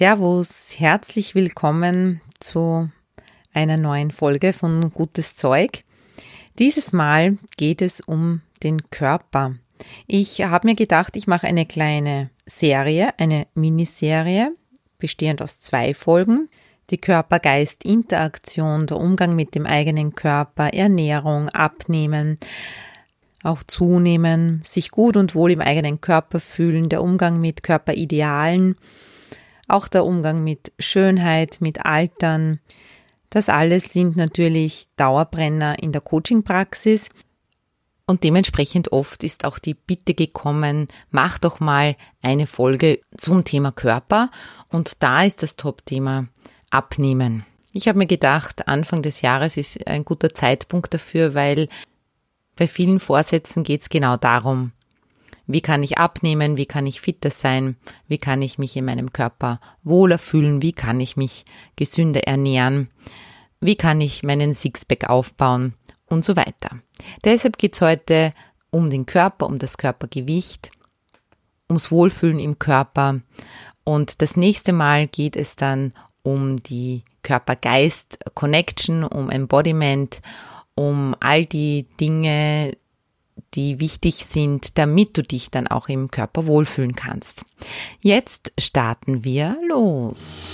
Servus, herzlich willkommen zu einer neuen Folge von Gutes Zeug. Dieses Mal geht es um den Körper. Ich habe mir gedacht, ich mache eine kleine Serie, eine Miniserie, bestehend aus zwei Folgen. Die Körper-Geist-Interaktion, der Umgang mit dem eigenen Körper, Ernährung, Abnehmen, auch zunehmen, sich gut und wohl im eigenen Körper fühlen, der Umgang mit Körperidealen, auch der Umgang mit Schönheit, mit Altern, das alles sind natürlich Dauerbrenner in der Coaching-Praxis. Und dementsprechend oft ist auch die Bitte gekommen, mach doch mal eine Folge zum Thema Körper. Und da ist das Top-Thema Abnehmen. Ich habe mir gedacht, Anfang des Jahres ist ein guter Zeitpunkt dafür, weil bei vielen Vorsätzen geht es genau darum, wie kann ich abnehmen, wie kann ich fitter sein, wie kann ich mich in meinem Körper wohler fühlen, wie kann ich mich gesünder ernähren, wie kann ich meinen Sixpack aufbauen? Und so weiter. Deshalb geht es heute um den Körper, um das Körpergewicht, ums Wohlfühlen im Körper. Und das nächste Mal geht es dann um die Körper-Geist-Connection, um Embodiment, um all die Dinge, die wichtig sind, damit du dich dann auch im Körper wohlfühlen kannst. Jetzt starten wir los.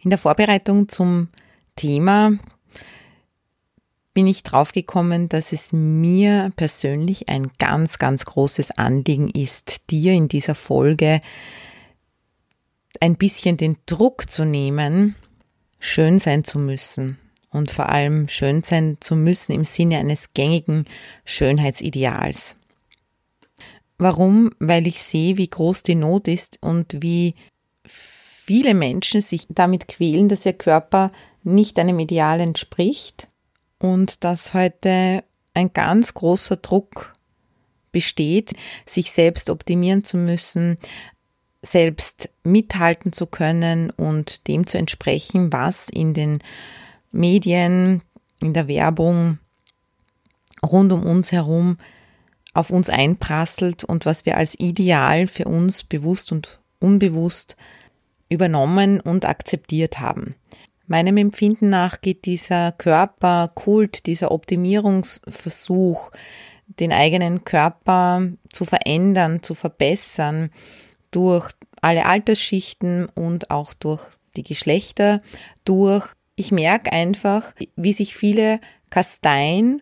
In der Vorbereitung zum Thema bin ich draufgekommen, dass es mir persönlich ein ganz, ganz großes Anliegen ist, dir in dieser Folge ein bisschen den Druck zu nehmen, schön sein zu müssen und vor allem schön sein zu müssen im Sinne eines gängigen Schönheitsideals. Warum? Weil ich sehe, wie groß die Not ist und wie viele Menschen sich damit quälen, dass ihr Körper nicht einem Ideal entspricht und dass heute ein ganz großer Druck besteht, sich selbst optimieren zu müssen, selbst mithalten zu können und dem zu entsprechen, was in den Medien, in der Werbung rund um uns herum auf uns einprasselt und was wir als Ideal für uns bewusst und unbewusst übernommen und akzeptiert haben. Meinem Empfinden nach geht dieser Körperkult, dieser Optimierungsversuch, den eigenen Körper zu verändern, zu verbessern, durch alle Altersschichten und auch durch die Geschlechter durch. Ich merke einfach, wie sich viele kasteien,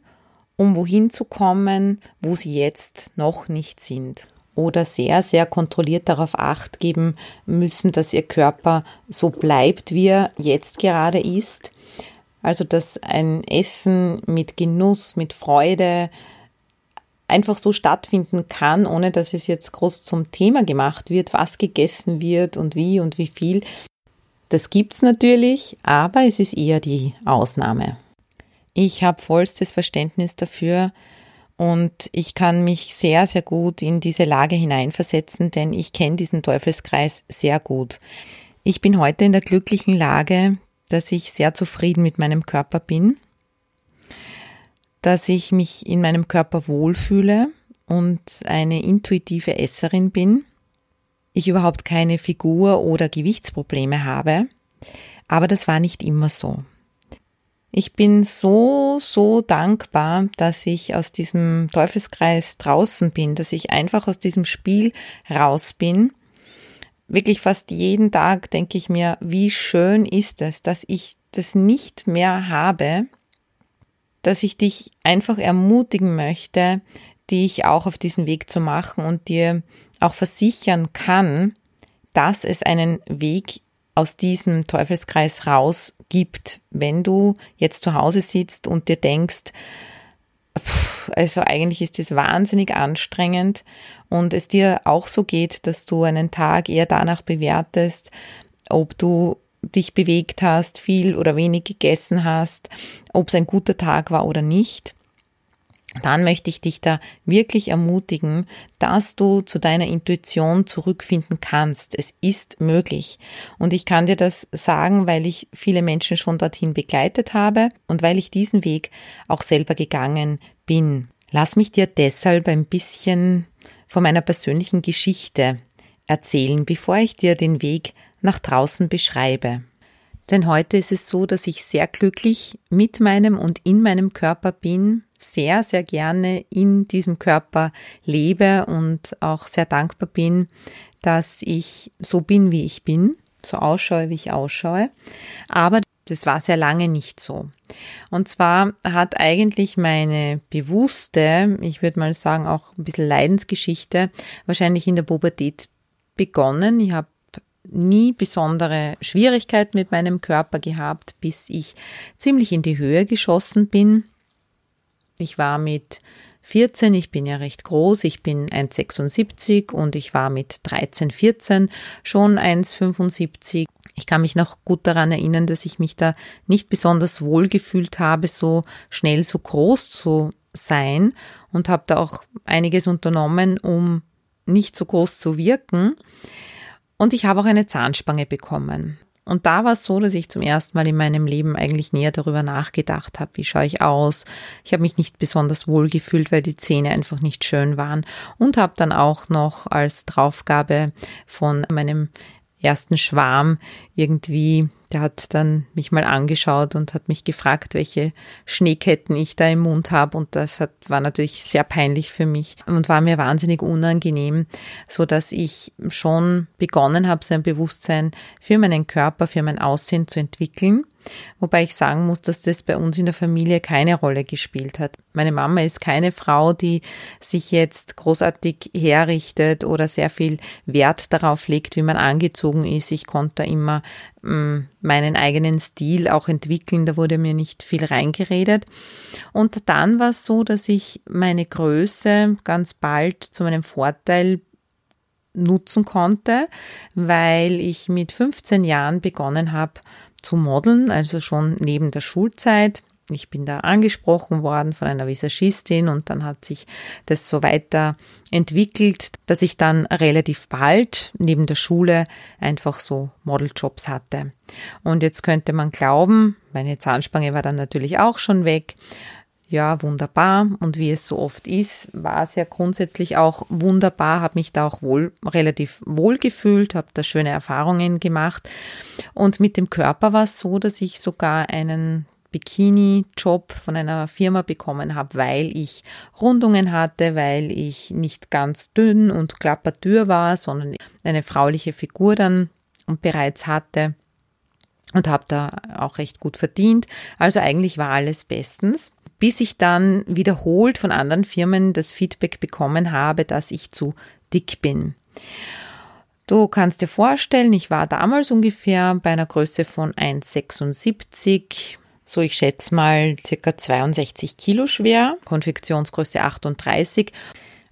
um wohin zu kommen, wo sie jetzt noch nicht sind. Oder sehr, sehr kontrolliert darauf acht geben müssen, dass ihr Körper so bleibt, wie er jetzt gerade ist. Also, dass ein Essen mit Genuss, mit Freude, einfach so stattfinden kann, ohne dass es jetzt groß zum Thema gemacht wird, was gegessen wird und wie und wie viel. Das gibt's natürlich, aber es ist eher die Ausnahme. Ich habe vollstes Verständnis dafür und ich kann mich sehr, sehr gut in diese Lage hineinversetzen, denn ich kenne diesen Teufelskreis sehr gut. Ich bin heute in der glücklichen Lage, dass ich sehr zufrieden mit meinem Körper bin dass ich mich in meinem Körper wohlfühle und eine intuitive Esserin bin. Ich überhaupt keine Figur- oder Gewichtsprobleme habe. Aber das war nicht immer so. Ich bin so, so dankbar, dass ich aus diesem Teufelskreis draußen bin, dass ich einfach aus diesem Spiel raus bin. Wirklich fast jeden Tag denke ich mir, wie schön ist es, dass ich das nicht mehr habe, dass ich dich einfach ermutigen möchte, dich auch auf diesen Weg zu machen und dir auch versichern kann, dass es einen Weg aus diesem Teufelskreis raus gibt, wenn du jetzt zu Hause sitzt und dir denkst, also eigentlich ist es wahnsinnig anstrengend und es dir auch so geht, dass du einen Tag eher danach bewertest, ob du dich bewegt hast, viel oder wenig gegessen hast, ob es ein guter Tag war oder nicht dann möchte ich dich da wirklich ermutigen, dass du zu deiner Intuition zurückfinden kannst. Es ist möglich. Und ich kann dir das sagen, weil ich viele Menschen schon dorthin begleitet habe und weil ich diesen Weg auch selber gegangen bin. Lass mich dir deshalb ein bisschen von meiner persönlichen Geschichte erzählen, bevor ich dir den Weg nach draußen beschreibe. Denn heute ist es so, dass ich sehr glücklich mit meinem und in meinem Körper bin, sehr, sehr gerne in diesem Körper lebe und auch sehr dankbar bin, dass ich so bin, wie ich bin, so ausschaue, wie ich ausschaue. Aber das war sehr lange nicht so. Und zwar hat eigentlich meine bewusste, ich würde mal sagen auch ein bisschen Leidensgeschichte, wahrscheinlich in der Pubertät begonnen. Ich habe nie besondere Schwierigkeiten mit meinem Körper gehabt, bis ich ziemlich in die Höhe geschossen bin. Ich war mit 14, ich bin ja recht groß, ich bin 1,76 und ich war mit 13, 14 schon 1,75. Ich kann mich noch gut daran erinnern, dass ich mich da nicht besonders wohl gefühlt habe, so schnell so groß zu sein und habe da auch einiges unternommen, um nicht so groß zu wirken. Und ich habe auch eine Zahnspange bekommen. Und da war es so, dass ich zum ersten Mal in meinem Leben eigentlich näher darüber nachgedacht habe, wie schaue ich aus. Ich habe mich nicht besonders wohl gefühlt, weil die Zähne einfach nicht schön waren und habe dann auch noch als Draufgabe von meinem ersten Schwarm irgendwie der hat dann mich mal angeschaut und hat mich gefragt, welche Schneeketten ich da im Mund habe. Und das hat, war natürlich sehr peinlich für mich und war mir wahnsinnig unangenehm, so dass ich schon begonnen habe, so ein Bewusstsein für meinen Körper, für mein Aussehen zu entwickeln. Wobei ich sagen muss, dass das bei uns in der Familie keine Rolle gespielt hat. Meine Mama ist keine Frau, die sich jetzt großartig herrichtet oder sehr viel Wert darauf legt, wie man angezogen ist. Ich konnte da immer ähm, meinen eigenen Stil auch entwickeln. Da wurde mir nicht viel reingeredet. Und dann war es so, dass ich meine Größe ganz bald zu meinem Vorteil nutzen konnte, weil ich mit 15 Jahren begonnen habe, zu modeln, also schon neben der Schulzeit. Ich bin da angesprochen worden von einer Visagistin und dann hat sich das so weiter entwickelt, dass ich dann relativ bald neben der Schule einfach so Modeljobs hatte. Und jetzt könnte man glauben, meine Zahnspange war dann natürlich auch schon weg ja, wunderbar. Und wie es so oft ist, war es ja grundsätzlich auch wunderbar, habe mich da auch wohl, relativ wohl gefühlt, habe da schöne Erfahrungen gemacht. Und mit dem Körper war es so, dass ich sogar einen Bikini-Job von einer Firma bekommen habe, weil ich Rundungen hatte, weil ich nicht ganz dünn und klappertür war, sondern eine frauliche Figur dann bereits hatte und habe da auch recht gut verdient. Also eigentlich war alles bestens bis ich dann wiederholt von anderen Firmen das Feedback bekommen habe, dass ich zu dick bin. Du kannst dir vorstellen, ich war damals ungefähr bei einer Größe von 1,76, so ich schätze mal circa 62 Kilo schwer, Konfektionsgröße 38,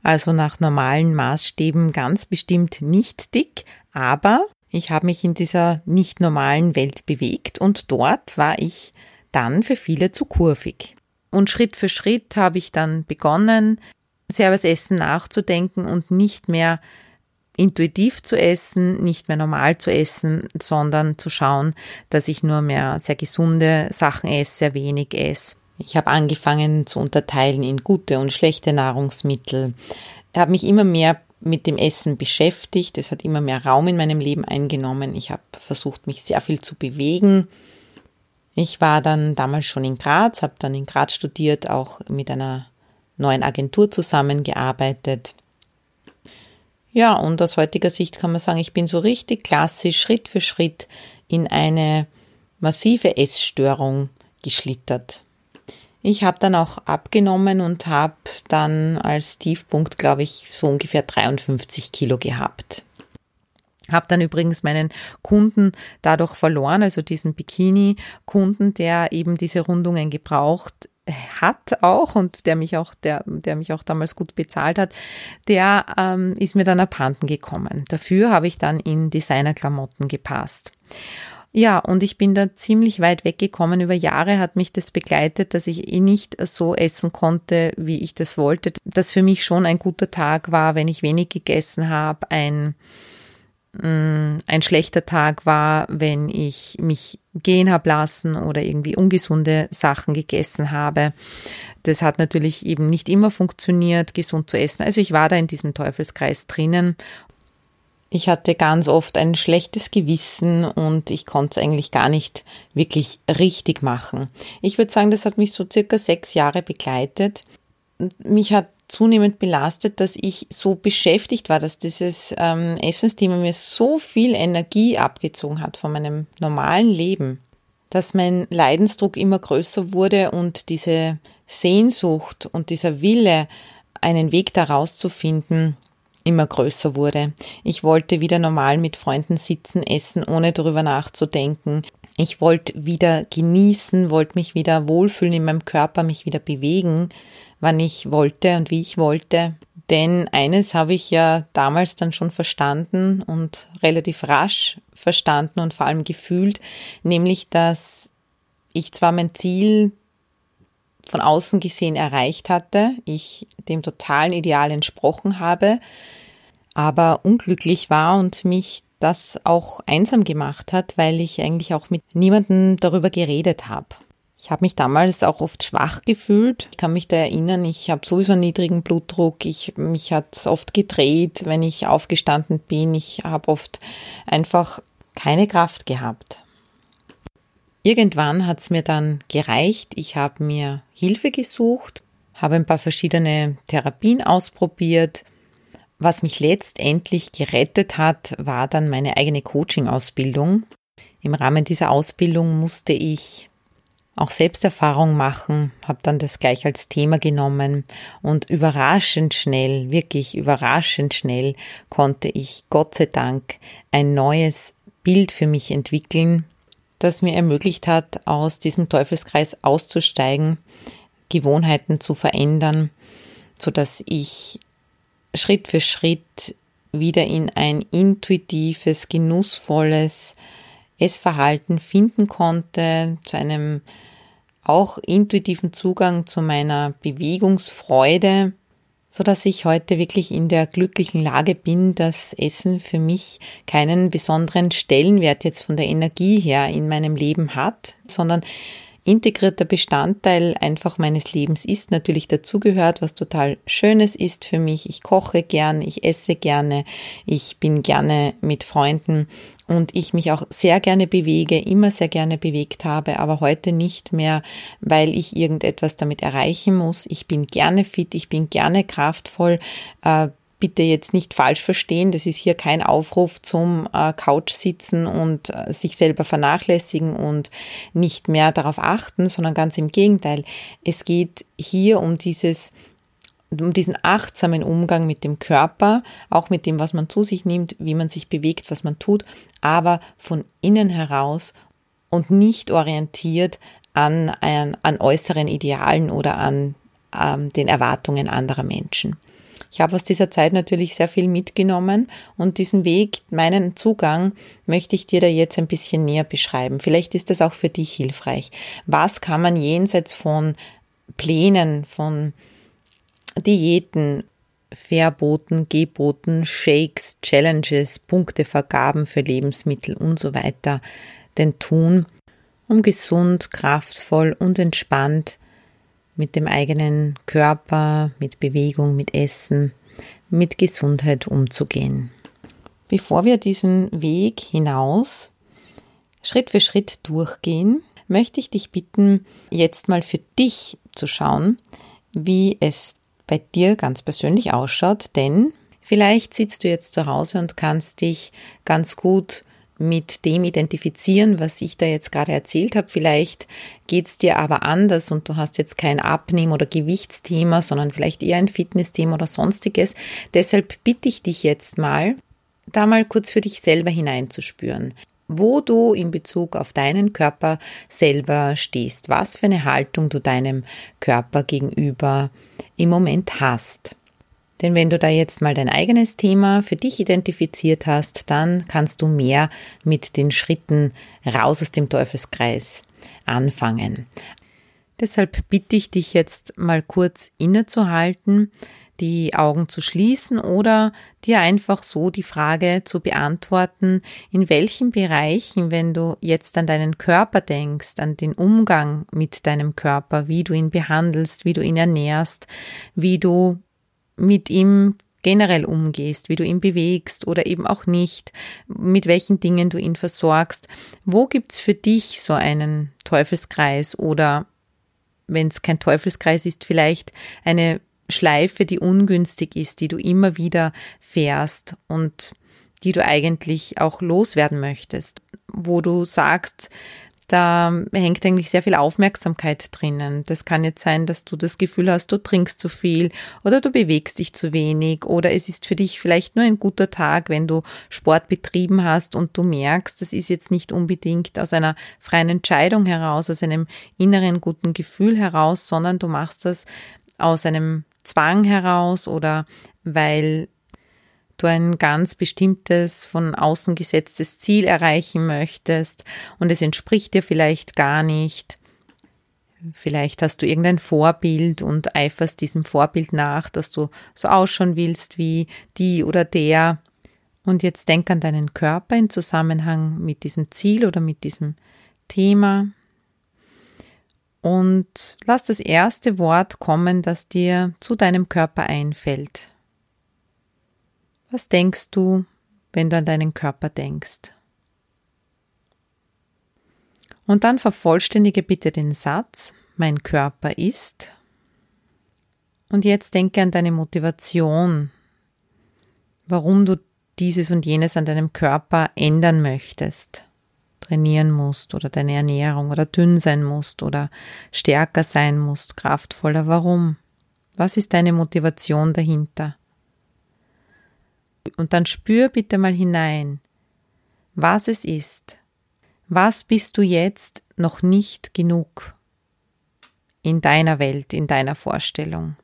also nach normalen Maßstäben ganz bestimmt nicht dick, aber ich habe mich in dieser nicht normalen Welt bewegt und dort war ich dann für viele zu kurvig. Und Schritt für Schritt habe ich dann begonnen, sehr nachzudenken und nicht mehr intuitiv zu essen, nicht mehr normal zu essen, sondern zu schauen, dass ich nur mehr sehr gesunde Sachen esse, sehr wenig esse. Ich habe angefangen zu unterteilen in gute und schlechte Nahrungsmittel. Ich habe mich immer mehr mit dem Essen beschäftigt. Es hat immer mehr Raum in meinem Leben eingenommen. Ich habe versucht, mich sehr viel zu bewegen. Ich war dann damals schon in Graz, habe dann in Graz studiert, auch mit einer neuen Agentur zusammengearbeitet. Ja, und aus heutiger Sicht kann man sagen, ich bin so richtig klassisch Schritt für Schritt in eine massive Essstörung geschlittert. Ich habe dann auch abgenommen und habe dann als Tiefpunkt, glaube ich, so ungefähr 53 Kilo gehabt. Habe dann übrigens meinen Kunden dadurch verloren, also diesen Bikini-Kunden, der eben diese Rundungen gebraucht hat auch und der mich auch, der, der mich auch damals gut bezahlt hat, der ähm, ist mir dann abhanden gekommen. Dafür habe ich dann in Designerklamotten gepasst. Ja, und ich bin da ziemlich weit weggekommen. Über Jahre hat mich das begleitet, dass ich eh nicht so essen konnte, wie ich das wollte. Dass für mich schon ein guter Tag war, wenn ich wenig gegessen habe, ein Mm, ein schlechter Tag war, wenn ich mich gehen habe lassen oder irgendwie ungesunde Sachen gegessen habe. Das hat natürlich eben nicht immer funktioniert, gesund zu essen. Also ich war da in diesem Teufelskreis drinnen. Ich hatte ganz oft ein schlechtes Gewissen und ich konnte es eigentlich gar nicht wirklich richtig machen. Ich würde sagen, das hat mich so circa sechs Jahre begleitet. Mich hat zunehmend belastet, dass ich so beschäftigt war, dass dieses ähm, Essensthema mir so viel Energie abgezogen hat von meinem normalen Leben, dass mein Leidensdruck immer größer wurde und diese Sehnsucht und dieser Wille, einen Weg daraus zu finden, immer größer wurde. Ich wollte wieder normal mit Freunden sitzen, essen, ohne darüber nachzudenken. Ich wollte wieder genießen, wollte mich wieder wohlfühlen in meinem Körper, mich wieder bewegen wann ich wollte und wie ich wollte. Denn eines habe ich ja damals dann schon verstanden und relativ rasch verstanden und vor allem gefühlt, nämlich dass ich zwar mein Ziel von außen gesehen erreicht hatte, ich dem totalen Ideal entsprochen habe, aber unglücklich war und mich das auch einsam gemacht hat, weil ich eigentlich auch mit niemandem darüber geredet habe. Ich habe mich damals auch oft schwach gefühlt. Ich kann mich da erinnern, ich habe sowieso einen niedrigen Blutdruck. Ich, mich hat es oft gedreht, wenn ich aufgestanden bin. Ich habe oft einfach keine Kraft gehabt. Irgendwann hat es mir dann gereicht. Ich habe mir Hilfe gesucht, habe ein paar verschiedene Therapien ausprobiert. Was mich letztendlich gerettet hat, war dann meine eigene Coaching-Ausbildung. Im Rahmen dieser Ausbildung musste ich auch Selbsterfahrung machen, habe dann das gleich als Thema genommen und überraschend schnell, wirklich überraschend schnell konnte ich Gott sei Dank ein neues Bild für mich entwickeln, das mir ermöglicht hat, aus diesem Teufelskreis auszusteigen, Gewohnheiten zu verändern, so dass ich Schritt für Schritt wieder in ein intuitives, genussvolles, Essverhalten finden konnte, zu einem auch intuitiven Zugang zu meiner Bewegungsfreude, so dass ich heute wirklich in der glücklichen Lage bin, dass Essen für mich keinen besonderen Stellenwert jetzt von der Energie her in meinem Leben hat, sondern integrierter Bestandteil einfach meines Lebens ist, natürlich dazugehört, was total Schönes ist für mich. Ich koche gern, ich esse gerne, ich bin gerne mit Freunden und ich mich auch sehr gerne bewege, immer sehr gerne bewegt habe, aber heute nicht mehr, weil ich irgendetwas damit erreichen muss. Ich bin gerne fit, ich bin gerne kraftvoll, äh, bitte jetzt nicht falsch verstehen, das ist hier kein Aufruf zum äh, Couch sitzen und äh, sich selber vernachlässigen und nicht mehr darauf achten, sondern ganz im Gegenteil. Es geht hier um dieses um diesen achtsamen Umgang mit dem Körper, auch mit dem, was man zu sich nimmt, wie man sich bewegt, was man tut, aber von innen heraus und nicht orientiert an, an, an äußeren Idealen oder an ähm, den Erwartungen anderer Menschen. Ich habe aus dieser Zeit natürlich sehr viel mitgenommen und diesen Weg, meinen Zugang, möchte ich dir da jetzt ein bisschen näher beschreiben. Vielleicht ist das auch für dich hilfreich. Was kann man jenseits von Plänen, von Diäten, Verboten, Geboten, Shakes, Challenges, Punktevergaben für Lebensmittel und so weiter denn tun, um gesund, kraftvoll und entspannt mit dem eigenen Körper, mit Bewegung, mit Essen, mit Gesundheit umzugehen. Bevor wir diesen Weg hinaus Schritt für Schritt durchgehen, möchte ich dich bitten, jetzt mal für dich zu schauen, wie es bei dir ganz persönlich ausschaut, denn vielleicht sitzt du jetzt zu Hause und kannst dich ganz gut mit dem identifizieren, was ich da jetzt gerade erzählt habe. Vielleicht geht es dir aber anders und du hast jetzt kein Abnehmen- oder Gewichtsthema, sondern vielleicht eher ein Fitnessthema oder sonstiges. Deshalb bitte ich dich jetzt mal, da mal kurz für dich selber hineinzuspüren. wo du in Bezug auf deinen Körper selber stehst, was für eine Haltung du deinem Körper gegenüber im Moment hast. Denn wenn du da jetzt mal dein eigenes Thema für dich identifiziert hast, dann kannst du mehr mit den Schritten raus aus dem Teufelskreis anfangen. Deshalb bitte ich dich jetzt mal kurz innezuhalten, die Augen zu schließen oder dir einfach so die Frage zu beantworten, in welchen Bereichen, wenn du jetzt an deinen Körper denkst, an den Umgang mit deinem Körper, wie du ihn behandelst, wie du ihn ernährst, wie du mit ihm generell umgehst, wie du ihn bewegst oder eben auch nicht, mit welchen Dingen du ihn versorgst. Wo gibt's für dich so einen Teufelskreis oder wenn es kein Teufelskreis ist, vielleicht eine Schleife, die ungünstig ist, die du immer wieder fährst und die du eigentlich auch loswerden möchtest, wo du sagst, da hängt eigentlich sehr viel Aufmerksamkeit drinnen. Das kann jetzt sein, dass du das Gefühl hast, du trinkst zu viel oder du bewegst dich zu wenig oder es ist für dich vielleicht nur ein guter Tag, wenn du Sport betrieben hast und du merkst, das ist jetzt nicht unbedingt aus einer freien Entscheidung heraus, aus einem inneren guten Gefühl heraus, sondern du machst das aus einem Zwang heraus oder weil du ein ganz bestimmtes, von außen gesetztes Ziel erreichen möchtest und es entspricht dir vielleicht gar nicht. Vielleicht hast du irgendein Vorbild und eiferst diesem Vorbild nach, dass du so ausschauen willst wie die oder der. Und jetzt denk an deinen Körper in Zusammenhang mit diesem Ziel oder mit diesem Thema. Und lass das erste Wort kommen, das dir zu deinem Körper einfällt. Was denkst du, wenn du an deinen Körper denkst? Und dann vervollständige bitte den Satz, mein Körper ist. Und jetzt denke an deine Motivation, warum du dieses und jenes an deinem Körper ändern möchtest, trainieren musst oder deine Ernährung oder dünn sein musst oder stärker sein musst, kraftvoller. Warum? Was ist deine Motivation dahinter? Und dann spür bitte mal hinein, was es ist. Was bist du jetzt noch nicht genug in deiner Welt, in deiner Vorstellung?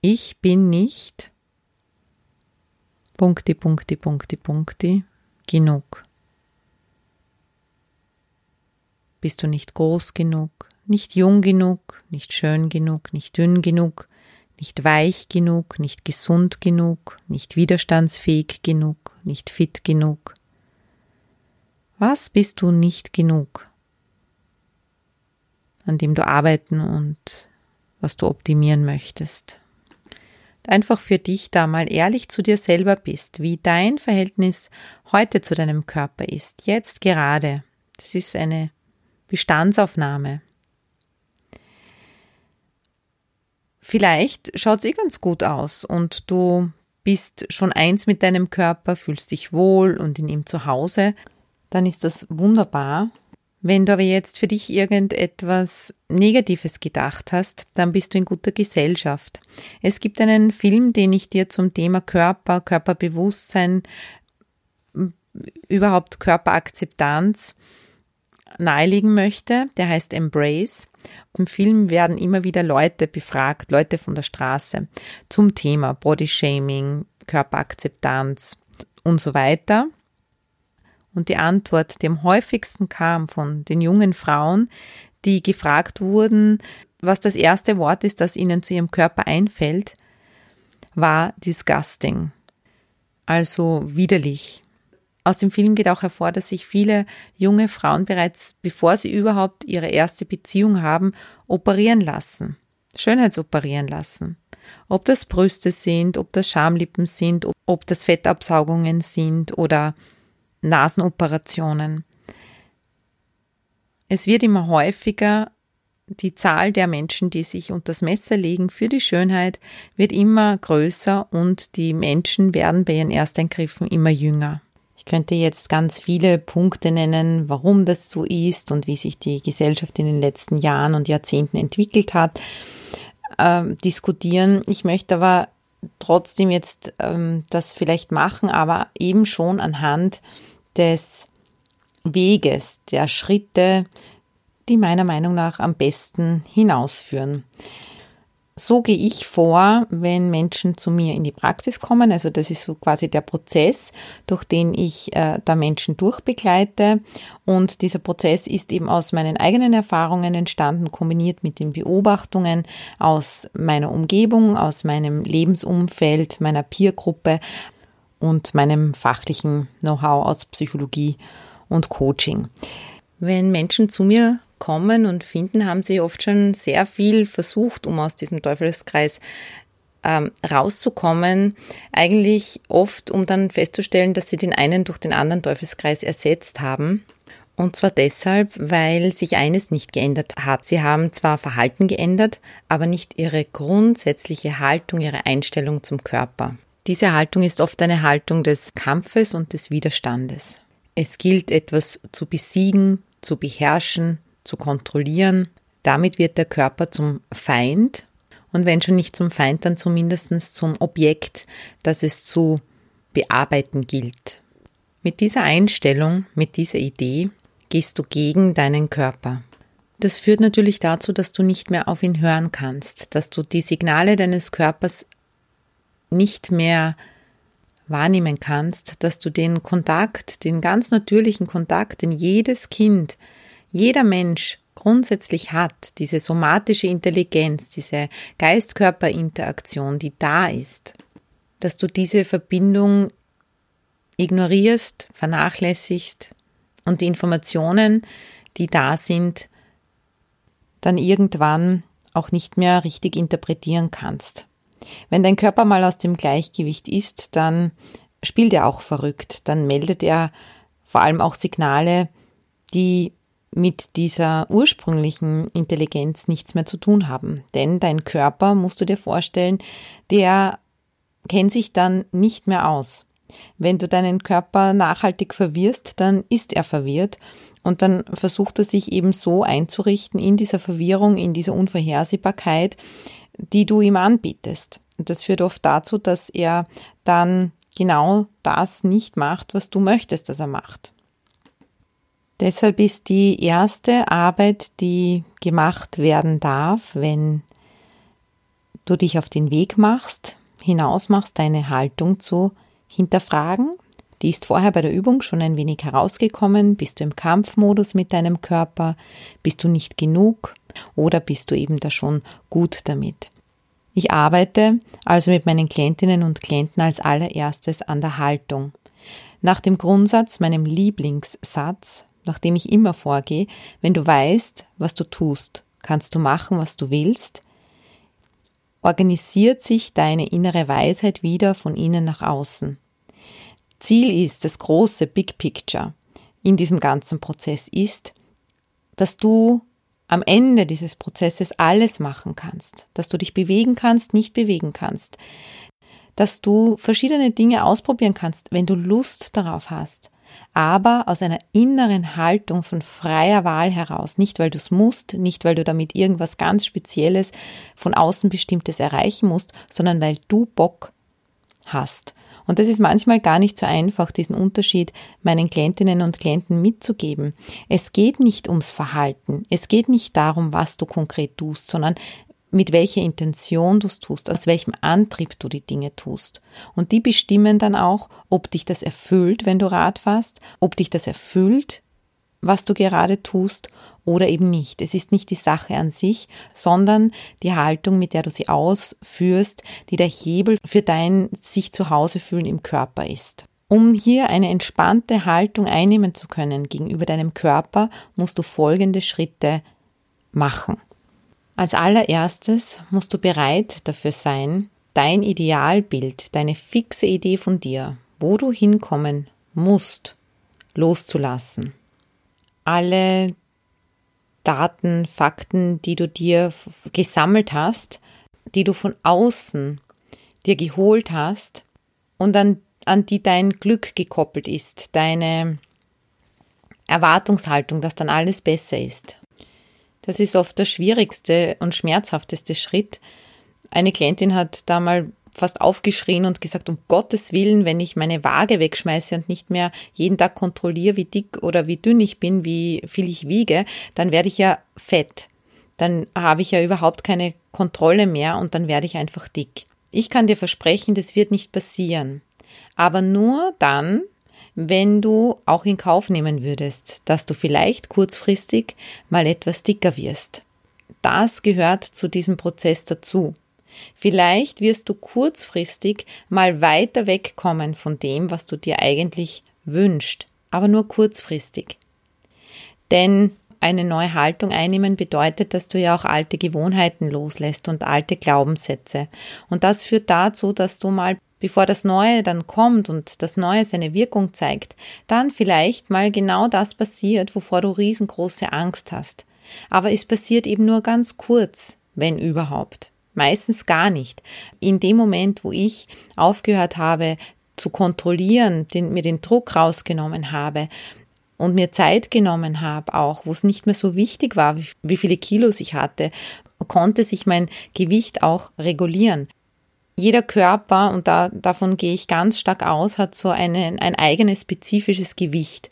Ich bin nicht Punkti, Punkti, Punkti, Punkti genug. Bist du nicht groß genug, nicht jung genug, nicht schön genug, nicht dünn genug, nicht weich genug, nicht gesund genug, nicht widerstandsfähig genug, nicht fit genug. Was bist du nicht genug, an dem du arbeiten und was du optimieren möchtest? Einfach für dich da mal ehrlich zu dir selber bist, wie dein Verhältnis heute zu deinem Körper ist, jetzt gerade. Das ist eine Bestandsaufnahme. Vielleicht schaut es eh ganz gut aus und du bist schon eins mit deinem Körper, fühlst dich wohl und in ihm zu Hause, dann ist das wunderbar. Wenn du aber jetzt für dich irgendetwas Negatives gedacht hast, dann bist du in guter Gesellschaft. Es gibt einen Film, den ich dir zum Thema Körper, Körperbewusstsein, überhaupt Körperakzeptanz nahelegen möchte. Der heißt Embrace. Im Film werden immer wieder Leute befragt, Leute von der Straße, zum Thema Bodyshaming, Körperakzeptanz und so weiter. Und die Antwort, die am häufigsten kam von den jungen Frauen, die gefragt wurden, was das erste Wort ist, das ihnen zu ihrem Körper einfällt, war disgusting. Also widerlich, aus dem Film geht auch hervor, dass sich viele junge Frauen bereits, bevor sie überhaupt ihre erste Beziehung haben, operieren lassen. Schönheitsoperieren lassen. Ob das Brüste sind, ob das Schamlippen sind, ob das Fettabsaugungen sind oder Nasenoperationen. Es wird immer häufiger, die Zahl der Menschen, die sich unter das Messer legen für die Schönheit, wird immer größer und die Menschen werden bei ihren Ersteingriffen immer jünger. Ich könnte jetzt ganz viele Punkte nennen, warum das so ist und wie sich die Gesellschaft in den letzten Jahren und Jahrzehnten entwickelt hat, ähm, diskutieren. Ich möchte aber trotzdem jetzt ähm, das vielleicht machen, aber eben schon anhand des Weges, der Schritte, die meiner Meinung nach am besten hinausführen. So gehe ich vor, wenn Menschen zu mir in die Praxis kommen. Also das ist so quasi der Prozess, durch den ich äh, da Menschen durchbegleite. Und dieser Prozess ist eben aus meinen eigenen Erfahrungen entstanden, kombiniert mit den Beobachtungen aus meiner Umgebung, aus meinem Lebensumfeld, meiner Peergruppe und meinem fachlichen Know-how aus Psychologie und Coaching. Wenn Menschen zu mir kommen und finden, haben sie oft schon sehr viel versucht, um aus diesem Teufelskreis ähm, rauszukommen. Eigentlich oft, um dann festzustellen, dass sie den einen durch den anderen Teufelskreis ersetzt haben. Und zwar deshalb, weil sich eines nicht geändert hat. Sie haben zwar Verhalten geändert, aber nicht ihre grundsätzliche Haltung, ihre Einstellung zum Körper. Diese Haltung ist oft eine Haltung des Kampfes und des Widerstandes. Es gilt etwas zu besiegen, zu beherrschen, zu kontrollieren. Damit wird der Körper zum Feind und wenn schon nicht zum Feind, dann zumindest zum Objekt, das es zu bearbeiten gilt. Mit dieser Einstellung, mit dieser Idee gehst du gegen deinen Körper. Das führt natürlich dazu, dass du nicht mehr auf ihn hören kannst, dass du die Signale deines Körpers nicht mehr wahrnehmen kannst, dass du den Kontakt, den ganz natürlichen Kontakt, den jedes Kind jeder Mensch grundsätzlich hat, diese somatische Intelligenz, diese Geist-Körper-Interaktion, die da ist, dass du diese Verbindung ignorierst, vernachlässigst und die Informationen, die da sind, dann irgendwann auch nicht mehr richtig interpretieren kannst. Wenn dein Körper mal aus dem Gleichgewicht ist, dann spielt er auch verrückt, dann meldet er vor allem auch Signale, die mit dieser ursprünglichen Intelligenz nichts mehr zu tun haben. Denn dein Körper, musst du dir vorstellen, der kennt sich dann nicht mehr aus. Wenn du deinen Körper nachhaltig verwirrst, dann ist er verwirrt und dann versucht er sich eben so einzurichten in dieser Verwirrung, in dieser Unvorhersehbarkeit, die du ihm anbietest. Und das führt oft dazu, dass er dann genau das nicht macht, was du möchtest, dass er macht. Deshalb ist die erste Arbeit, die gemacht werden darf, wenn du dich auf den Weg machst, hinaus machst, deine Haltung zu hinterfragen. Die ist vorher bei der Übung schon ein wenig herausgekommen. Bist du im Kampfmodus mit deinem Körper? Bist du nicht genug? Oder bist du eben da schon gut damit? Ich arbeite also mit meinen Klientinnen und Klienten als allererstes an der Haltung. Nach dem Grundsatz, meinem Lieblingssatz, nach dem ich immer vorgehe, wenn du weißt, was du tust, kannst du machen, was du willst, organisiert sich deine innere Weisheit wieder von innen nach außen. Ziel ist, das große Big Picture in diesem ganzen Prozess ist, dass du am Ende dieses Prozesses alles machen kannst, dass du dich bewegen kannst, nicht bewegen kannst, dass du verschiedene Dinge ausprobieren kannst, wenn du Lust darauf hast, aber aus einer inneren Haltung von freier Wahl heraus, nicht weil du es musst, nicht weil du damit irgendwas ganz Spezielles von außen bestimmtes erreichen musst, sondern weil du Bock hast. Und das ist manchmal gar nicht so einfach, diesen Unterschied meinen Klientinnen und Klienten mitzugeben. Es geht nicht ums Verhalten. Es geht nicht darum, was du konkret tust, sondern mit welcher Intention du es tust, aus welchem Antrieb du die Dinge tust. Und die bestimmen dann auch, ob dich das erfüllt, wenn du Rad fährst, ob dich das erfüllt, was du gerade tust oder eben nicht. Es ist nicht die Sache an sich, sondern die Haltung, mit der du sie ausführst, die der Hebel für dein sich zu Hause fühlen im Körper ist. Um hier eine entspannte Haltung einnehmen zu können gegenüber deinem Körper, musst du folgende Schritte machen. Als allererstes musst du bereit dafür sein, dein Idealbild, deine fixe Idee von dir, wo du hinkommen musst, loszulassen. Alle Daten, Fakten, die du dir gesammelt hast, die du von außen dir geholt hast und an, an die dein Glück gekoppelt ist, deine Erwartungshaltung, dass dann alles besser ist. Das ist oft der schwierigste und schmerzhafteste Schritt. Eine Klientin hat da mal fast aufgeschrien und gesagt, um Gottes Willen, wenn ich meine Waage wegschmeiße und nicht mehr jeden Tag kontrolliere, wie dick oder wie dünn ich bin, wie viel ich wiege, dann werde ich ja fett. Dann habe ich ja überhaupt keine Kontrolle mehr und dann werde ich einfach dick. Ich kann dir versprechen, das wird nicht passieren. Aber nur dann, wenn du auch in Kauf nehmen würdest, dass du vielleicht kurzfristig mal etwas dicker wirst. Das gehört zu diesem Prozess dazu. Vielleicht wirst du kurzfristig mal weiter wegkommen von dem, was du dir eigentlich wünschst, aber nur kurzfristig. Denn eine neue Haltung einnehmen bedeutet, dass du ja auch alte Gewohnheiten loslässt und alte Glaubenssätze. Und das führt dazu, dass du mal, bevor das Neue dann kommt und das Neue seine Wirkung zeigt, dann vielleicht mal genau das passiert, wovor du riesengroße Angst hast. Aber es passiert eben nur ganz kurz, wenn überhaupt. Meistens gar nicht. In dem Moment, wo ich aufgehört habe zu kontrollieren, den, mir den Druck rausgenommen habe, und mir Zeit genommen habe, auch wo es nicht mehr so wichtig war, wie, wie viele Kilos ich hatte, konnte sich mein Gewicht auch regulieren. Jeder Körper, und da, davon gehe ich ganz stark aus, hat so eine, ein eigenes spezifisches Gewicht.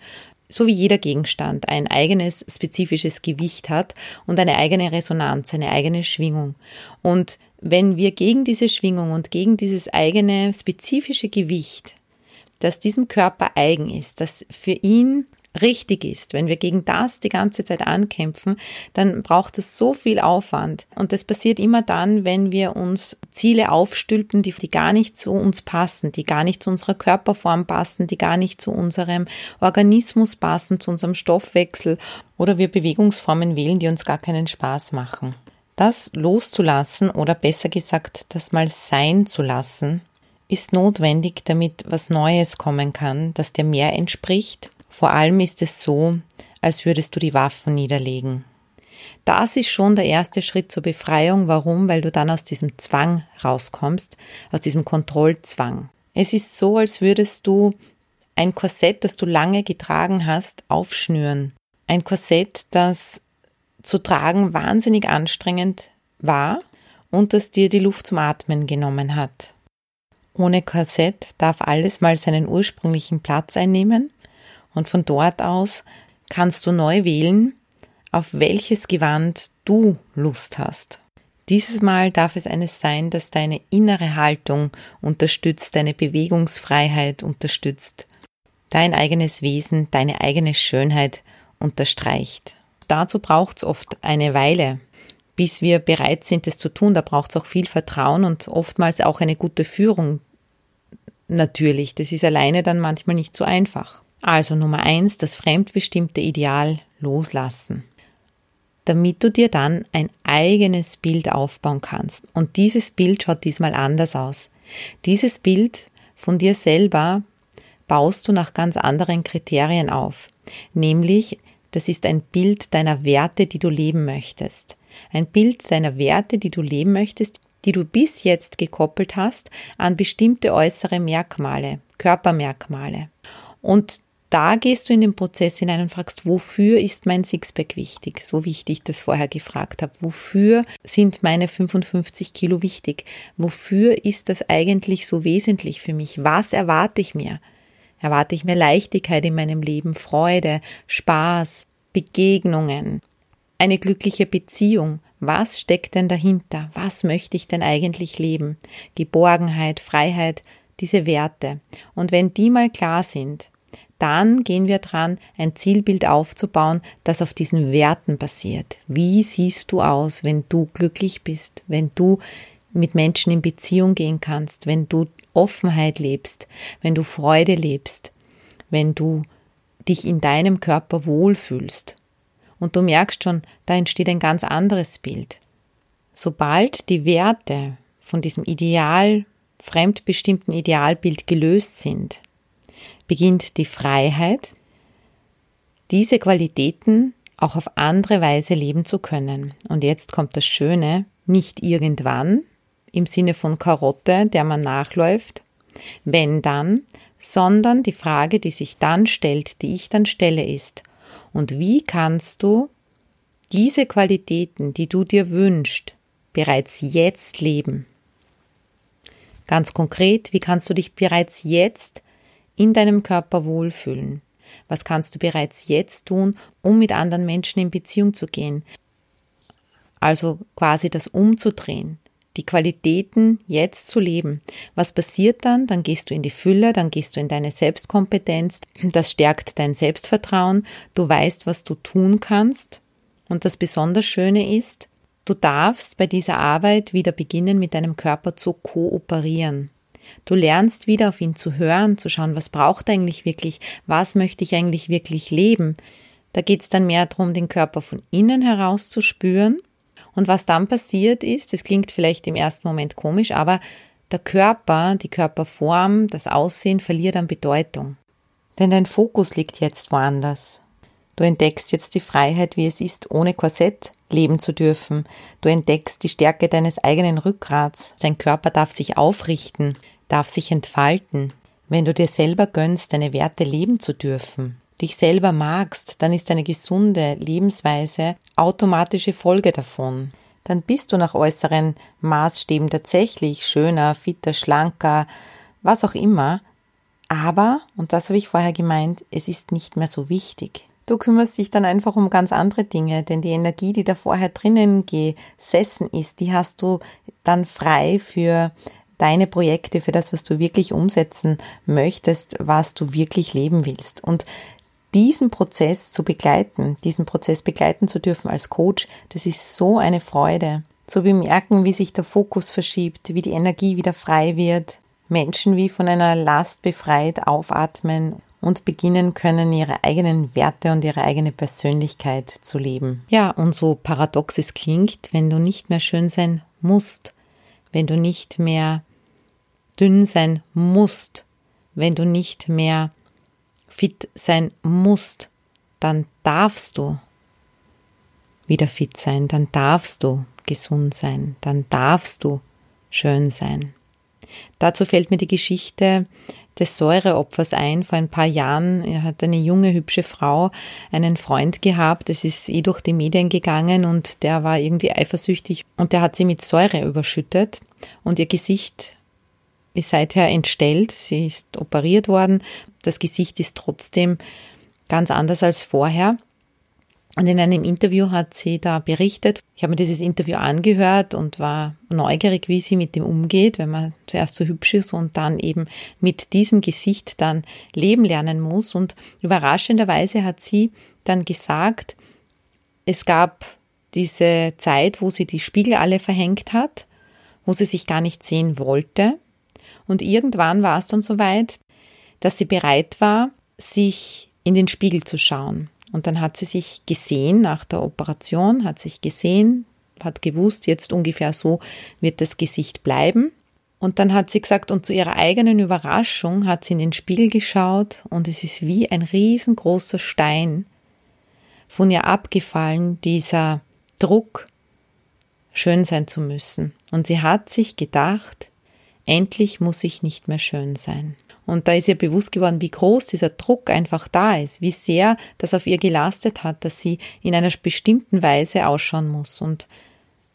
So wie jeder Gegenstand ein eigenes spezifisches Gewicht hat und eine eigene Resonanz, eine eigene Schwingung. Und wenn wir gegen diese Schwingung und gegen dieses eigene spezifische Gewicht, das diesem Körper eigen ist, das für ihn richtig ist, wenn wir gegen das die ganze Zeit ankämpfen, dann braucht es so viel Aufwand. Und das passiert immer dann, wenn wir uns Ziele aufstülpen, die, die gar nicht zu uns passen, die gar nicht zu unserer Körperform passen, die gar nicht zu unserem Organismus passen, zu unserem Stoffwechsel oder wir Bewegungsformen wählen, die uns gar keinen Spaß machen. Das loszulassen oder besser gesagt, das mal sein zu lassen, ist notwendig, damit was Neues kommen kann, das dir mehr entspricht vor allem ist es so, als würdest du die Waffen niederlegen. Das ist schon der erste Schritt zur Befreiung. Warum? Weil du dann aus diesem Zwang rauskommst, aus diesem Kontrollzwang. Es ist so, als würdest du ein Korsett, das du lange getragen hast, aufschnüren. Ein Korsett, das zu tragen wahnsinnig anstrengend war und das dir die Luft zum Atmen genommen hat. Ohne Korsett darf alles mal seinen ursprünglichen Platz einnehmen und von dort aus kannst du neu wählen, auf welches Gewand du Lust hast. Dieses Mal darf es eines sein, das deine innere Haltung unterstützt, deine Bewegungsfreiheit unterstützt, dein eigenes Wesen, deine eigene Schönheit unterstreicht. Dazu braucht es oft eine Weile, bis wir bereit sind, es zu tun. Da braucht es auch viel Vertrauen und oftmals auch eine gute Führung. Natürlich, das ist alleine dann manchmal nicht so einfach. Also Nummer eins, das fremdbestimmte Ideal loslassen, damit du dir dann ein eigenes Bild aufbauen kannst. Und dieses Bild schaut diesmal anders aus. Dieses Bild von dir selber baust du nach ganz anderen Kriterien auf. Nämlich, das ist ein Bild deiner Werte, die du leben möchtest. Ein Bild deiner Werte, die du leben möchtest, die du bis jetzt gekoppelt hast an bestimmte äußere Merkmale, Körpermerkmale. Und da gehst du in den Prozess hinein und fragst, wofür ist mein Sixpack wichtig? So wie ich dich das vorher gefragt habe. Wofür sind meine 55 Kilo wichtig? Wofür ist das eigentlich so wesentlich für mich? Was erwarte ich mir? Erwarte ich mir Leichtigkeit in meinem Leben, Freude, Spaß, Begegnungen, eine glückliche Beziehung? Was steckt denn dahinter? Was möchte ich denn eigentlich leben? Geborgenheit, Freiheit, diese Werte. Und wenn die mal klar sind, dann gehen wir dran, ein Zielbild aufzubauen, das auf diesen Werten basiert. Wie siehst du aus, wenn du glücklich bist, wenn du mit Menschen in Beziehung gehen kannst, wenn du Offenheit lebst, wenn du Freude lebst, wenn du dich in deinem Körper wohlfühlst. Und du merkst schon, da entsteht ein ganz anderes Bild. Sobald die Werte von diesem Ideal, fremdbestimmten Idealbild gelöst sind, beginnt die Freiheit, diese Qualitäten auch auf andere Weise leben zu können. Und jetzt kommt das Schöne, nicht irgendwann im Sinne von Karotte, der man nachläuft, wenn dann, sondern die Frage, die sich dann stellt, die ich dann stelle, ist, und wie kannst du diese Qualitäten, die du dir wünschst, bereits jetzt leben? Ganz konkret, wie kannst du dich bereits jetzt in deinem Körper wohlfühlen? Was kannst du bereits jetzt tun, um mit anderen Menschen in Beziehung zu gehen? Also quasi das umzudrehen, die Qualitäten jetzt zu leben. Was passiert dann? Dann gehst du in die Fülle, dann gehst du in deine Selbstkompetenz, das stärkt dein Selbstvertrauen, du weißt, was du tun kannst. Und das besonders Schöne ist, du darfst bei dieser Arbeit wieder beginnen, mit deinem Körper zu kooperieren. Du lernst wieder auf ihn zu hören, zu schauen, was braucht er eigentlich wirklich, was möchte ich eigentlich wirklich leben. Da geht es dann mehr darum, den Körper von innen heraus zu spüren. Und was dann passiert ist, das klingt vielleicht im ersten Moment komisch, aber der Körper, die Körperform, das Aussehen verliert an Bedeutung. Denn dein Fokus liegt jetzt woanders. Du entdeckst jetzt die Freiheit, wie es ist, ohne Korsett leben zu dürfen. Du entdeckst die Stärke deines eigenen Rückgrats. Dein Körper darf sich aufrichten darf sich entfalten. Wenn du dir selber gönnst, deine Werte leben zu dürfen, dich selber magst, dann ist eine gesunde Lebensweise automatische Folge davon. Dann bist du nach äußeren Maßstäben tatsächlich schöner, fitter, schlanker, was auch immer. Aber, und das habe ich vorher gemeint, es ist nicht mehr so wichtig. Du kümmerst dich dann einfach um ganz andere Dinge, denn die Energie, die da vorher drinnen gesessen ist, die hast du dann frei für deine Projekte, für das, was du wirklich umsetzen möchtest, was du wirklich leben willst. Und diesen Prozess zu begleiten, diesen Prozess begleiten zu dürfen als Coach, das ist so eine Freude. Zu bemerken, wie sich der Fokus verschiebt, wie die Energie wieder frei wird, Menschen wie von einer Last befreit aufatmen und beginnen können, ihre eigenen Werte und ihre eigene Persönlichkeit zu leben. Ja, und so paradox es klingt, wenn du nicht mehr schön sein musst, wenn du nicht mehr dünn sein musst, wenn du nicht mehr fit sein musst, dann darfst du wieder fit sein, dann darfst du gesund sein, dann darfst du schön sein. Dazu fällt mir die Geschichte des Säureopfers ein. Vor ein paar Jahren hat eine junge, hübsche Frau einen Freund gehabt. Es ist eh durch die Medien gegangen und der war irgendwie eifersüchtig und der hat sie mit Säure überschüttet und ihr Gesicht ist seither entstellt, sie ist operiert worden, das Gesicht ist trotzdem ganz anders als vorher. Und in einem Interview hat sie da berichtet, ich habe mir dieses Interview angehört und war neugierig, wie sie mit dem umgeht, wenn man zuerst so hübsch ist und dann eben mit diesem Gesicht dann leben lernen muss. Und überraschenderweise hat sie dann gesagt, es gab diese Zeit, wo sie die Spiegel alle verhängt hat, wo sie sich gar nicht sehen wollte, und irgendwann war es dann so weit, dass sie bereit war, sich in den Spiegel zu schauen. Und dann hat sie sich gesehen nach der Operation, hat sich gesehen, hat gewusst, jetzt ungefähr so wird das Gesicht bleiben. Und dann hat sie gesagt, und zu ihrer eigenen Überraschung hat sie in den Spiegel geschaut und es ist wie ein riesengroßer Stein von ihr abgefallen, dieser Druck, schön sein zu müssen. Und sie hat sich gedacht, endlich muss ich nicht mehr schön sein. Und da ist ihr bewusst geworden, wie groß dieser Druck einfach da ist, wie sehr das auf ihr gelastet hat, dass sie in einer bestimmten Weise ausschauen muss. Und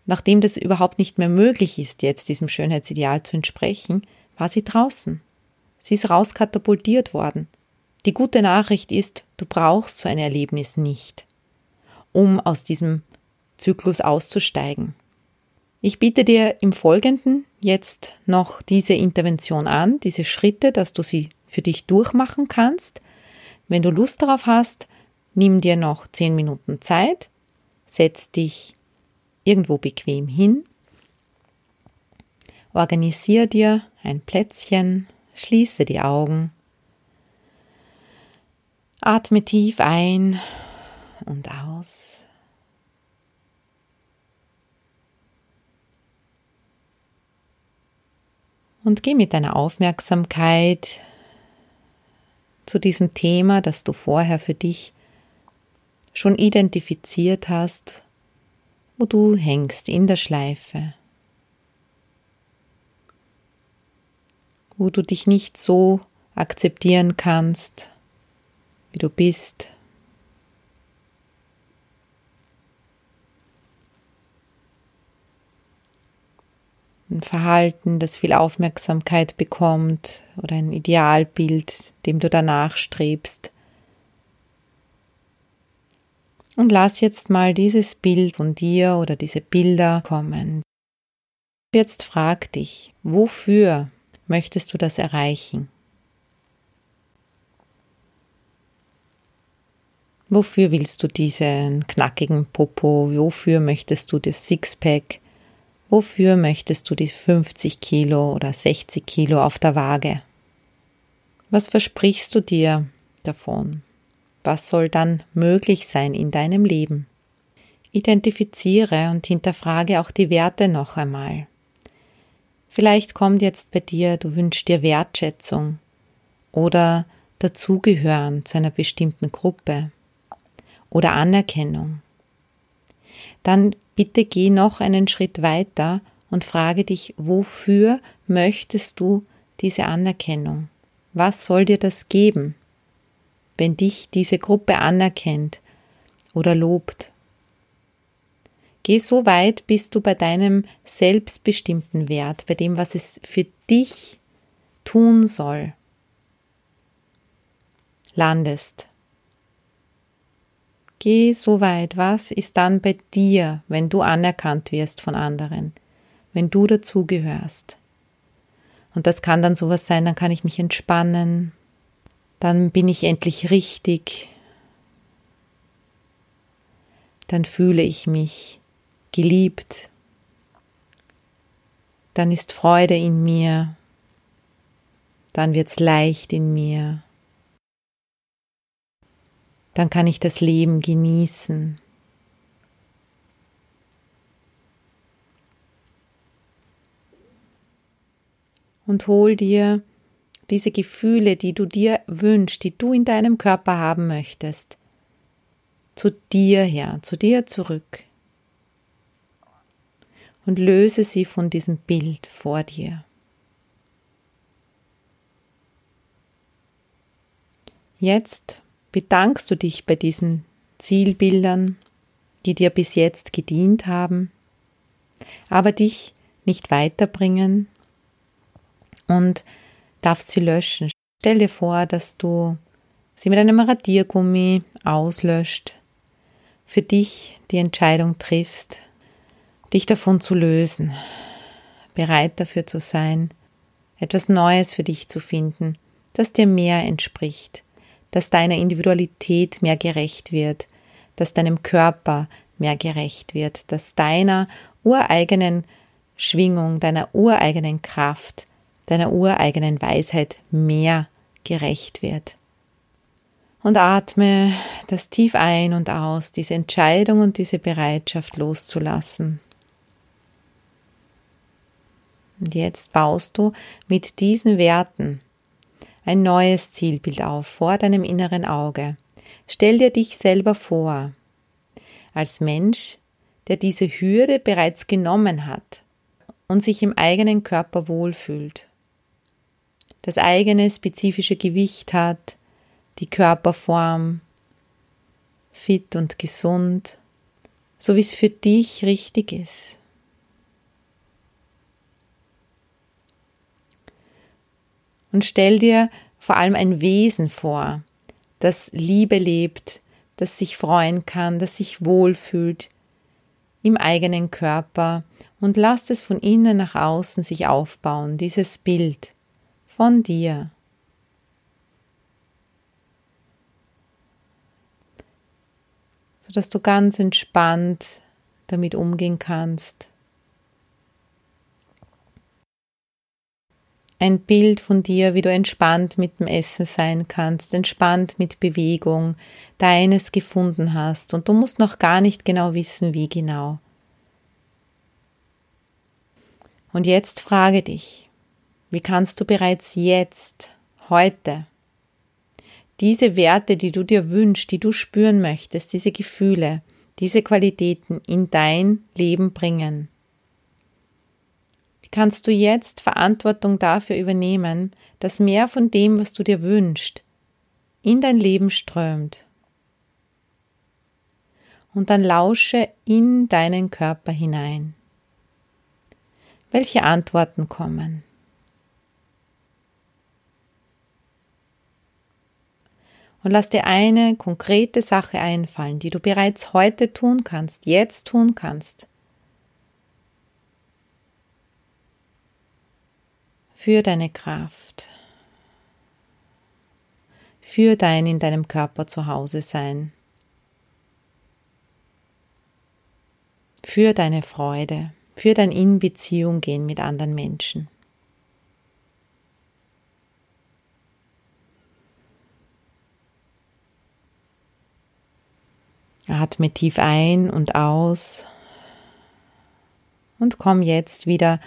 nachdem das überhaupt nicht mehr möglich ist, jetzt diesem Schönheitsideal zu entsprechen, war sie draußen. Sie ist rauskatapultiert worden. Die gute Nachricht ist, du brauchst so ein Erlebnis nicht, um aus diesem Zyklus auszusteigen. Ich biete dir im Folgenden jetzt noch diese Intervention an, diese Schritte, dass du sie für dich durchmachen kannst. Wenn du Lust darauf hast, nimm dir noch zehn Minuten Zeit, setz dich irgendwo bequem hin, organisier dir ein Plätzchen, schließe die Augen, atme tief ein und aus. Und geh mit deiner Aufmerksamkeit zu diesem Thema, das du vorher für dich schon identifiziert hast, wo du hängst in der Schleife, wo du dich nicht so akzeptieren kannst, wie du bist. Ein Verhalten, das viel Aufmerksamkeit bekommt oder ein Idealbild, dem du danach strebst. Und lass jetzt mal dieses Bild von dir oder diese Bilder kommen. Jetzt frag dich, wofür möchtest du das erreichen? Wofür willst du diesen knackigen Popo? Wofür möchtest du das Sixpack? Wofür möchtest du die 50 Kilo oder 60 Kilo auf der Waage? Was versprichst du dir davon? Was soll dann möglich sein in deinem Leben? Identifiziere und hinterfrage auch die Werte noch einmal. Vielleicht kommt jetzt bei dir, du wünschst dir Wertschätzung oder dazugehören zu einer bestimmten Gruppe oder Anerkennung. Dann bitte geh noch einen Schritt weiter und frage dich, wofür möchtest du diese Anerkennung? Was soll dir das geben, wenn dich diese Gruppe anerkennt oder lobt? Geh so weit, bis du bei deinem selbstbestimmten Wert, bei dem, was es für dich tun soll, landest. Geh so weit. Was ist dann bei dir, wenn du anerkannt wirst von anderen, wenn du dazugehörst? Und das kann dann sowas sein, dann kann ich mich entspannen, dann bin ich endlich richtig, dann fühle ich mich geliebt, dann ist Freude in mir, dann wird's leicht in mir, dann kann ich das Leben genießen. Und hol dir diese Gefühle, die du dir wünschst, die du in deinem Körper haben möchtest, zu dir her, zu dir zurück. Und löse sie von diesem Bild vor dir. Jetzt bedankst du dich bei diesen Zielbildern, die dir bis jetzt gedient haben, aber dich nicht weiterbringen und darfst sie löschen. Stell dir vor, dass du sie mit einem Radiergummi auslöscht, für dich die Entscheidung triffst, dich davon zu lösen, bereit dafür zu sein, etwas Neues für dich zu finden, das dir mehr entspricht, dass deiner Individualität mehr gerecht wird, dass deinem Körper mehr gerecht wird, dass deiner ureigenen Schwingung, deiner ureigenen Kraft, deiner ureigenen Weisheit mehr gerecht wird. Und atme das tief ein und aus, diese Entscheidung und diese Bereitschaft loszulassen. Und jetzt baust du mit diesen Werten ein neues Zielbild auf vor deinem inneren Auge. Stell dir dich selber vor, als Mensch, der diese Hürde bereits genommen hat und sich im eigenen Körper wohlfühlt, das eigene spezifische Gewicht hat, die Körperform, fit und gesund, so wie es für dich richtig ist. Und stell dir vor allem ein Wesen vor, das Liebe lebt, das sich freuen kann, das sich wohlfühlt im eigenen Körper und lass es von innen nach außen sich aufbauen, dieses Bild von dir. sodass du ganz entspannt damit umgehen kannst. Ein Bild von dir, wie du entspannt mit dem Essen sein kannst, entspannt mit Bewegung, deines gefunden hast und du musst noch gar nicht genau wissen, wie genau. Und jetzt frage dich, wie kannst du bereits jetzt, heute, diese Werte, die du dir wünschst, die du spüren möchtest, diese Gefühle, diese Qualitäten in dein Leben bringen? Wie kannst du jetzt Verantwortung dafür übernehmen, dass mehr von dem, was du dir wünschst, in dein Leben strömt? Und dann lausche in deinen Körper hinein. welche Antworten kommen. Und lass dir eine konkrete Sache einfallen, die du bereits heute tun kannst, jetzt tun kannst. Für deine Kraft. Für dein in deinem Körper zu Hause sein. Für deine Freude. Für dein in Beziehung gehen mit anderen Menschen. Atme tief ein und aus und komm jetzt wieder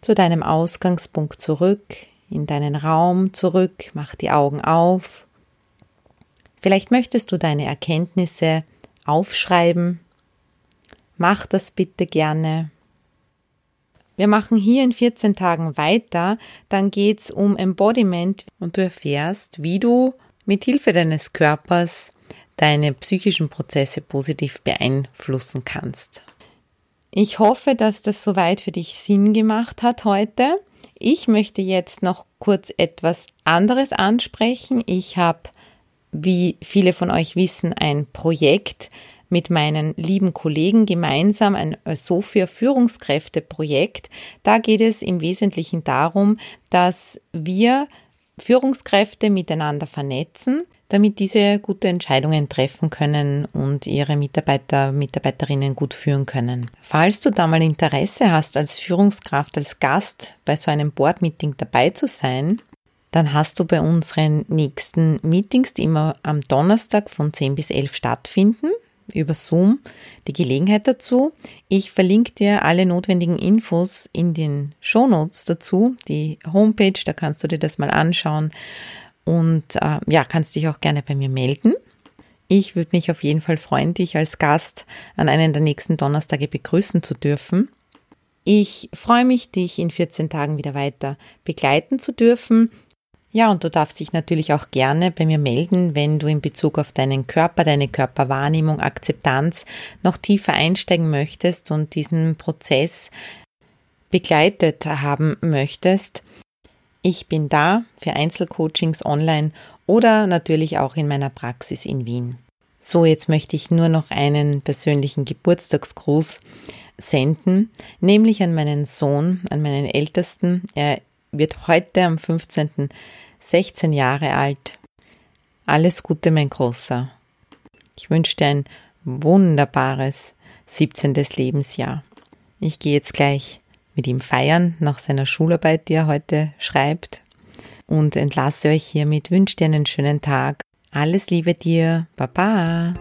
zu deinem Ausgangspunkt zurück, in deinen Raum zurück, mach die Augen auf. Vielleicht möchtest du deine Erkenntnisse aufschreiben. Mach das bitte gerne. Wir machen hier in 14 Tagen weiter, dann geht's um Embodiment und du erfährst, wie du mit Hilfe deines Körpers deine psychischen Prozesse positiv beeinflussen kannst. Ich hoffe, dass das soweit für dich Sinn gemacht hat heute. Ich möchte jetzt noch kurz etwas anderes ansprechen. Ich habe, wie viele von euch wissen, ein Projekt mit meinen lieben Kollegen gemeinsam, ein Sophia Führungskräfte Projekt. Da geht es im Wesentlichen darum, dass wir Führungskräfte miteinander vernetzen, damit diese gute Entscheidungen treffen können und ihre Mitarbeiter, Mitarbeiterinnen gut führen können. Falls du da mal Interesse hast, als Führungskraft, als Gast bei so einem Board-Meeting dabei zu sein, dann hast du bei unseren nächsten Meetings, die immer am Donnerstag von 10 bis 11 stattfinden, über Zoom, die Gelegenheit dazu. Ich verlinke dir alle notwendigen Infos in den Shownotes dazu, die Homepage, da kannst du dir das mal anschauen und äh, ja, kannst dich auch gerne bei mir melden. Ich würde mich auf jeden Fall freuen, dich als Gast an einem der nächsten Donnerstage begrüßen zu dürfen. Ich freue mich, dich in 14 Tagen wieder weiter begleiten zu dürfen. Ja, und du darfst dich natürlich auch gerne bei mir melden, wenn du in Bezug auf deinen Körper, deine Körperwahrnehmung, Akzeptanz noch tiefer einsteigen möchtest und diesen Prozess begleitet haben möchtest. Ich bin da für Einzelcoachings online oder natürlich auch in meiner Praxis in Wien. So, jetzt möchte ich nur noch einen persönlichen Geburtstagsgruß senden, nämlich an meinen Sohn, an meinen Ältesten. Er wird heute am 15. 16 Jahre alt. Alles Gute, mein Großer. Ich wünsche dir ein wunderbares 17. Lebensjahr. Ich gehe jetzt gleich mit ihm feiern nach seiner Schularbeit, die er heute schreibt. Und entlasse euch hiermit, wünsche dir einen schönen Tag. Alles Liebe dir. Baba.